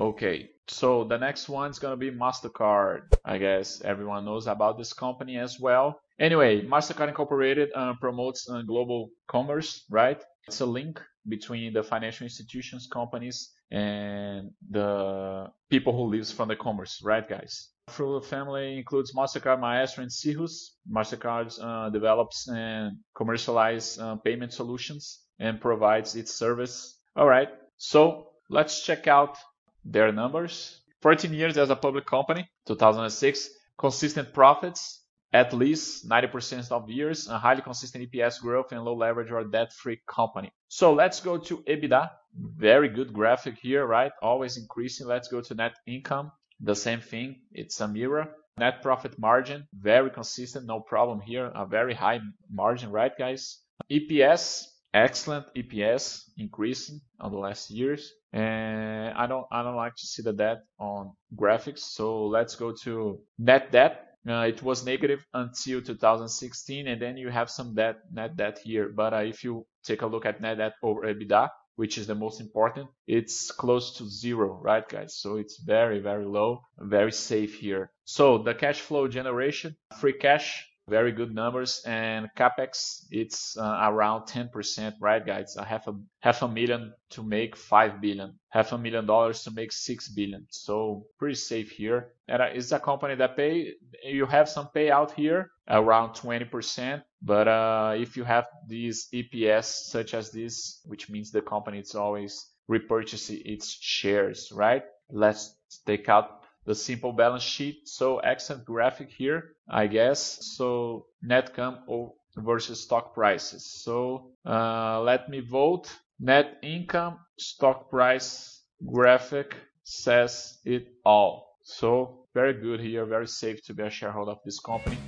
Okay, so the next one is gonna be MasterCard. I guess everyone knows about this company as well. Anyway, MasterCard Incorporated uh, promotes uh, global commerce, right? It's a link between the financial institutions, companies, and the people who lives from the commerce, right, guys? Frugal family includes MasterCard, Maestro, and Cirrus. MasterCard uh, develops and commercializes uh, payment solutions and provides its service. All right, so let's check out their numbers. 14 years as a public company, 2006, consistent profits, at least 90% of years, a highly consistent EPS growth and low leverage or debt-free company. So let's go to EBITDA. Very good graphic here, right? Always increasing. Let's go to net income. The same thing. It's a mirror. Net profit margin, very consistent. No problem here. A very high margin, right, guys? EPS, excellent EPS increasing on the last years. And I don't, I don't like to see the debt on graphics. So let's go to net debt. Uh, it was negative until 2016, and then you have some debt, net debt here. But uh, if you take a look at net debt over EBITDA, which is the most important, it's close to zero, right, guys? So it's very, very low, very safe here. So the cash flow generation, free cash very good numbers and capex it's uh, around 10% right guys? A half a half a million to make 5 billion half a million dollars to make 6 billion. So pretty safe here. And uh, it's a company that pay you have some payout here around 20% but uh, if you have these eps such as this which means the company is always repurchasing its shares right? Let's take out the simple balance sheet. So excellent graphic here, I guess. So net income versus stock prices. So uh, let me vote. Net income, stock price graphic says it all. So very good here, very safe to be a shareholder of this company.